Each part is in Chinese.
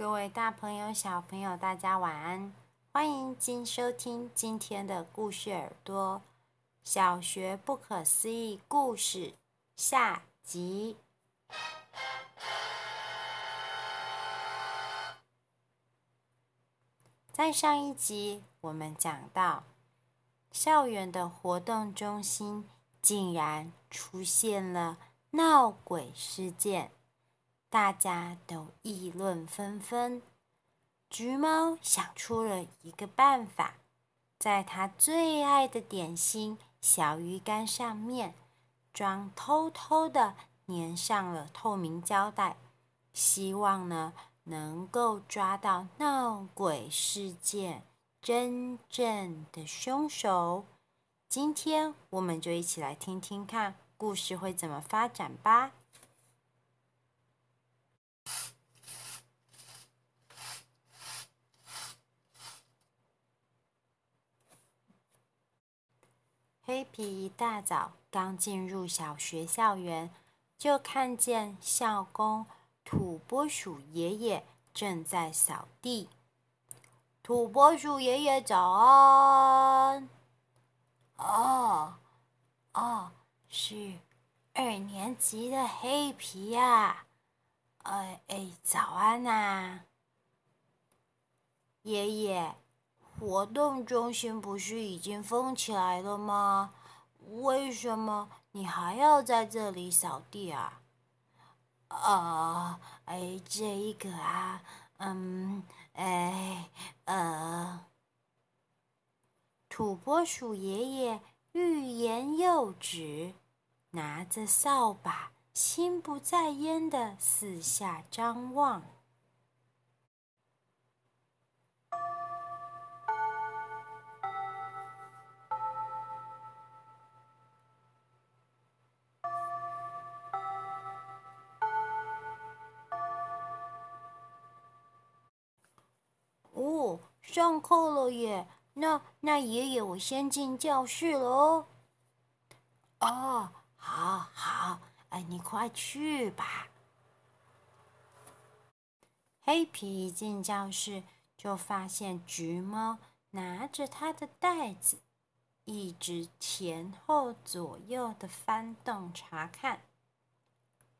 各位大朋友、小朋友，大家晚安！欢迎今收听今天的故事耳朵《小学不可思议故事》下集。在上一集，我们讲到校园的活动中心竟然出现了闹鬼事件。大家都议论纷纷。橘猫想出了一个办法，在它最爱的点心小鱼干上面装偷偷的粘上了透明胶带，希望呢能够抓到闹鬼事件真正的凶手。今天我们就一起来听听看故事会怎么发展吧。黑皮一大早刚进入小学校园，就看见校工土拨鼠爷爷正在扫地。土拨鼠爷爷早安！哦哦，是二年级的黑皮呀！哎哎，早安呐，爷爷。活动中心不是已经封起来了吗？为什么你还要在这里扫地啊？啊，哎，这一个啊，嗯，哎，呃，土拨鼠爷爷欲言又止，拿着扫把，心不在焉的四下张望。上课了耶！那那爷爷，我先进教室了哦。哦，好好，哎，你快去吧。黑皮一进教室，就发现橘猫拿着他的袋子，一直前后左右的翻动查看。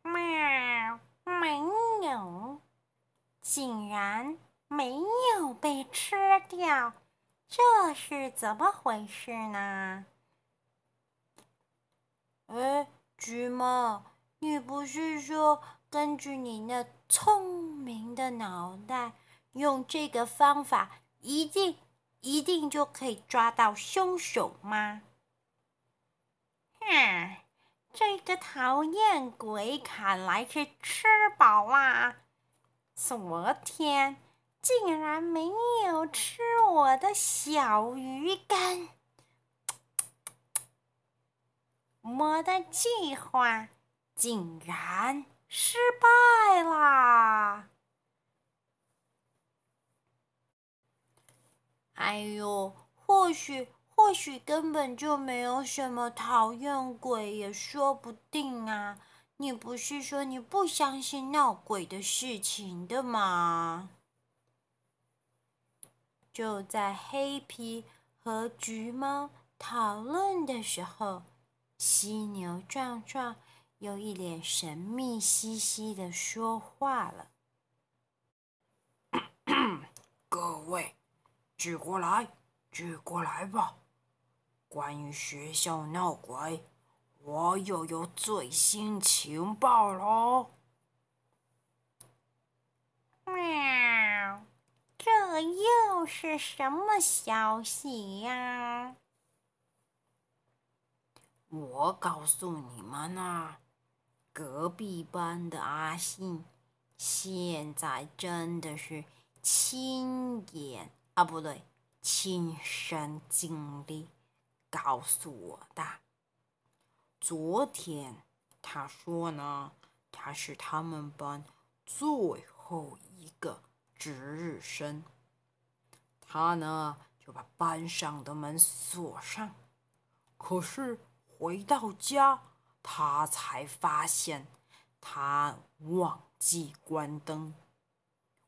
喵，没有，竟然。没有被吃掉，这是怎么回事呢？哎，橘猫，你不是说根据你那聪明的脑袋，用这个方法一定一定就可以抓到凶手吗？哼，这个讨厌鬼看来是吃饱啦。昨天。竟然没有吃我的小鱼干，我的计划竟然失败啦！哎呦，或许或许根本就没有什么讨厌鬼，也说不定啊！你不是说你不相信闹鬼的事情的吗？就在黑皮和橘猫讨论的时候，犀牛壮壮又一脸神秘兮兮的说话了：“ 各位，聚过来，聚过来吧！关于学校闹鬼，我又有最新情报喽！”喵。这又是什么消息呀？我告诉你们呐，隔壁班的阿信现在真的是亲眼啊，不对，亲身经历告诉我的。昨天他说呢，他是他们班最后一个。值日生，他呢就把班上的门锁上，可是回到家，他才发现他忘记关灯。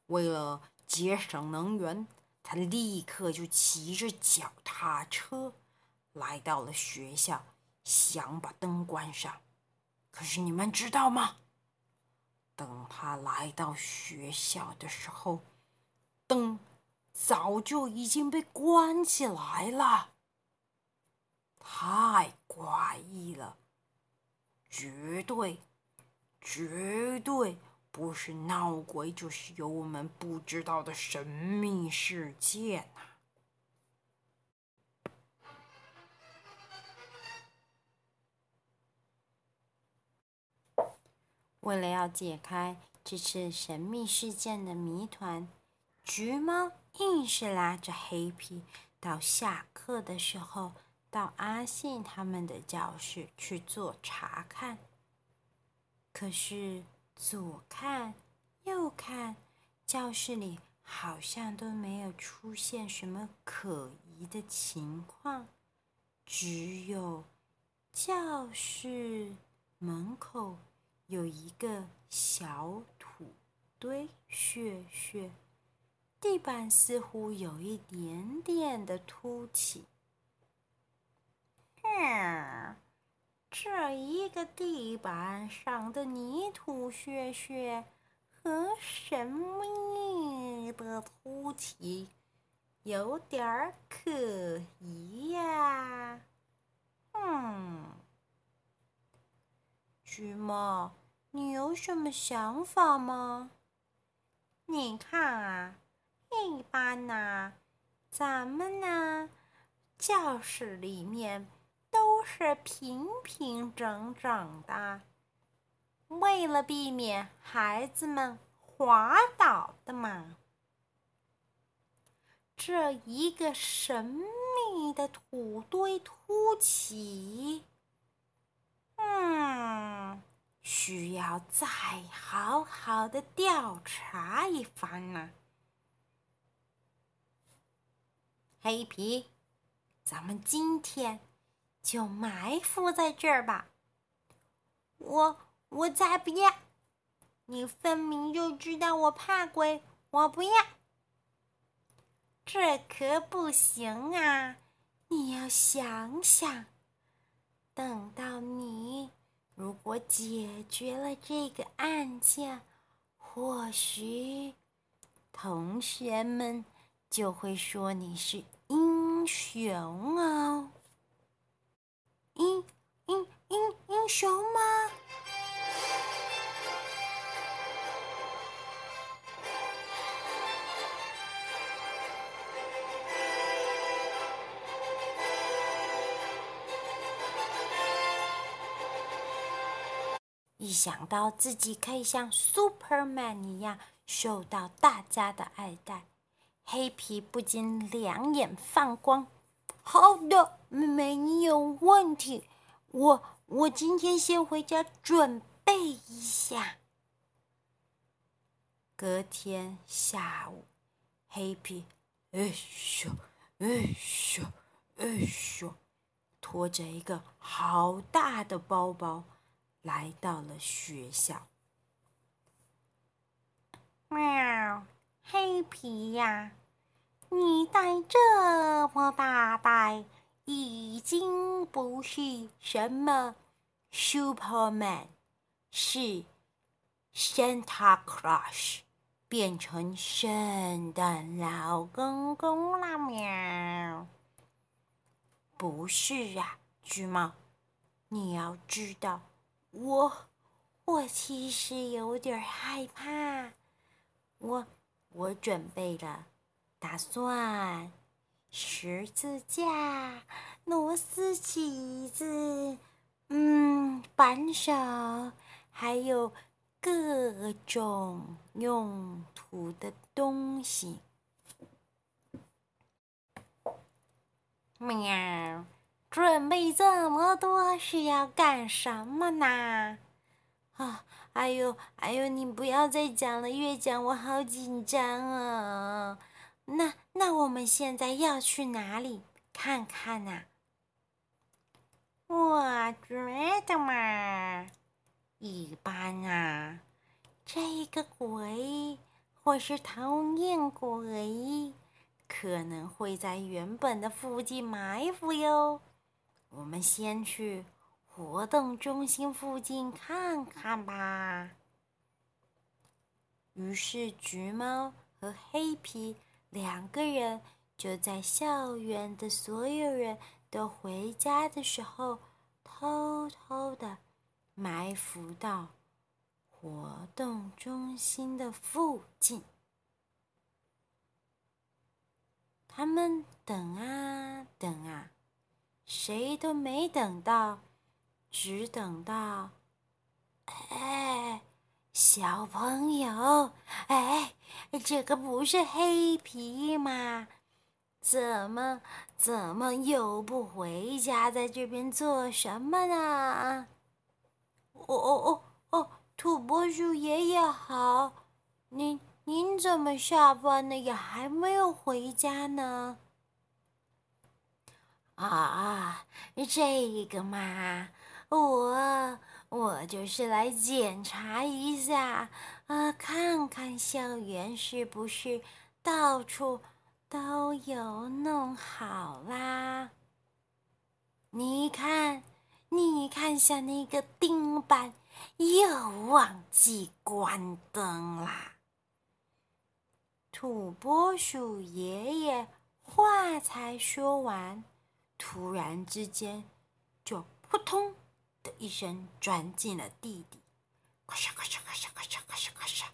为了节省能源，他立刻就骑着脚踏车来到了学校，想把灯关上。可是你们知道吗？等他来到学校的时候，灯早就已经被关起来了。太怪异了，绝对，绝对不是闹鬼，就是有我们不知道的神秘事件为了要解开这次神秘事件的谜团，橘猫硬是拉着黑皮到下课的时候，到阿信他们的教室去做查看。可是左看右看，教室里好像都没有出现什么可疑的情况，只有教室门口。有一个小土堆穴穴，地板似乎有一点点的凸起。这一个地板上的泥土穴穴和神秘的凸起有点可疑呀。嗯，橘猫。你有什么想法吗？你看啊，一般呢，咱们呢，教室里面都是平平整整的，为了避免孩子们滑倒的嘛。这一个神秘的土堆凸起，嗯。需要再好好的调查一番呢、啊。黑皮，咱们今天就埋伏在这儿吧。我我才不要！你分明就知道我怕鬼，我不要。这可不行啊！你要想想，等到你。如果解决了这个案件，或许同学们就会说你是英雄哦。英英英英雄吗？想到自己可以像 Superman 一样受到大家的爱戴，黑皮不禁两眼放光。好的，没有问题。我我今天先回家准备一下。隔天下午，黑皮哎咻哎咻哎咻，拖着一个好大的包包。来到了学校。喵，黑皮呀，你带这么大袋，已经不是什么 Superman，是 Santa Claus，变成圣诞老公公了喵。不是啊，橘猫，你要知道。我我其实有点害怕，我我准备了打算十字架、螺丝起子、嗯，扳手，还有各种用途的东西。喵。准备这么多是要干什么呢？啊，哎呦，哎呦，你不要再讲了，越讲我好紧张啊！那那我们现在要去哪里看看呢？我觉得嘛，一般啊，这个鬼或是讨厌鬼，可能会在原本的附近埋伏哟。我们先去活动中心附近看看吧。于是，橘猫和黑皮两个人就在校园的所有人都回家的时候，偷偷的埋伏到活动中心的附近。他们等啊等啊，谁都没等到，只等到，哎。小朋友，哎，这个不是黑皮吗？怎么怎么又不回家，在这边做什么呢？哦哦哦哦，土拨鼠爷爷好，您您怎么下班了也还没有回家呢？啊，这个嘛，我。我就是来检查一下，啊，看看校园是不是到处都有弄好啦。你看，你看，下那个钉板又忘记关灯啦。土拨鼠爷爷话才说完，突然之间就扑通。的一声钻进了地底，咔嚓咔嚓咔嚓咔嚓咔嚓咔嚓，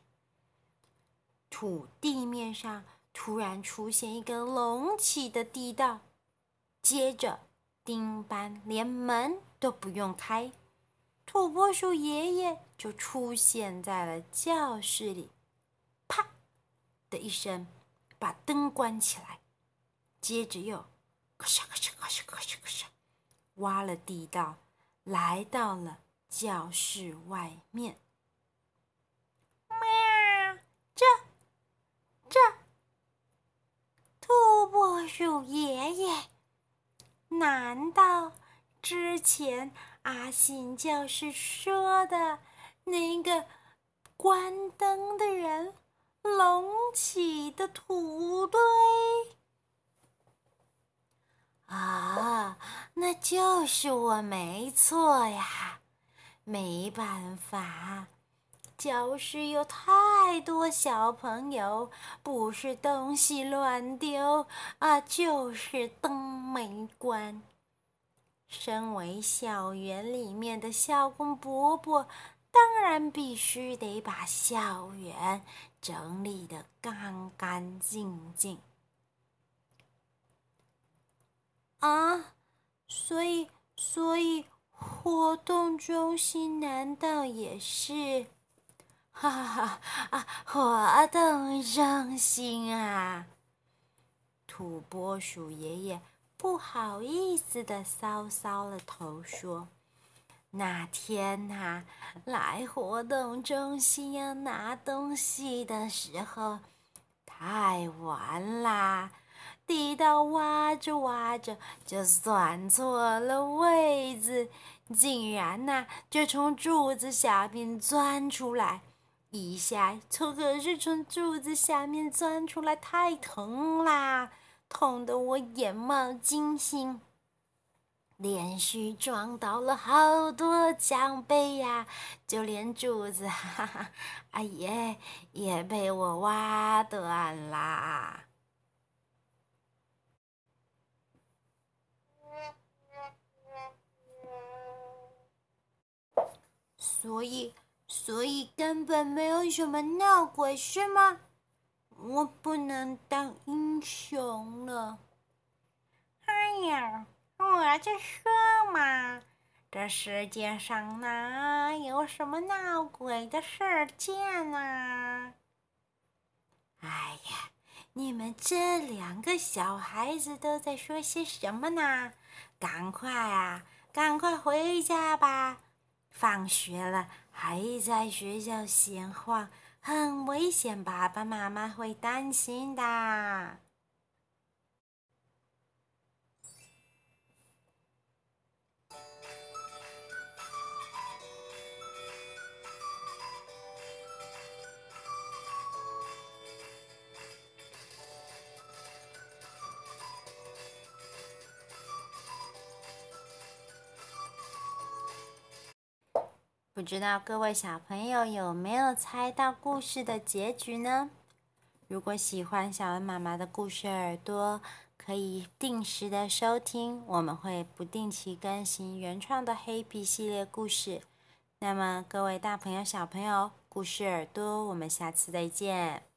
土地面上突然出现一个隆起的地道，接着丁班连门都不用开，土拨鼠爷爷就出现在了教室里，啪的一声把灯关起来，接着又咔嚓咔嚓咔嚓咔嚓咔嚓，挖了地道。来到了教室外面。喵！这这，土拨鼠爷爷，难道之前阿信教室说的那个关灯的人隆起的土堆？啊，那就是我没错呀！没办法，教室有太多小朋友，不是东西乱丢啊，就是灯没关。身为校园里面的校工伯伯，当然必须得把校园整理得干干净净。啊，所以，所以活动中心难道也是？哈哈哈啊！活动中心啊！土拨鼠爷爷不好意思的搔搔了头，说：“那天呐、啊，来活动中心要拿东西的时候，太晚啦。”地道挖着挖着就算错了位置，竟然呐、就从柱子下面钻出来，一下从可是从柱子下面钻出来太疼啦，痛得我眼冒金星，连续撞倒了好多奖杯呀，就连柱子哈哈，哎呀也被我挖断啦。所以，所以根本没有什么闹鬼，是吗？我不能当英雄了。哎呀，我就说嘛，这世界上哪有什么闹鬼的事件啊？哎呀，你们这两个小孩子都在说些什么呢？赶快啊，赶快回家吧。放学了还在学校闲晃，很危险，爸爸妈妈会担心的。不知道各位小朋友有没有猜到故事的结局呢？如果喜欢小恩妈妈的故事耳朵，可以定时的收听，我们会不定期更新原创的黑皮系列故事。那么各位大朋友、小朋友，故事耳朵，我们下次再见。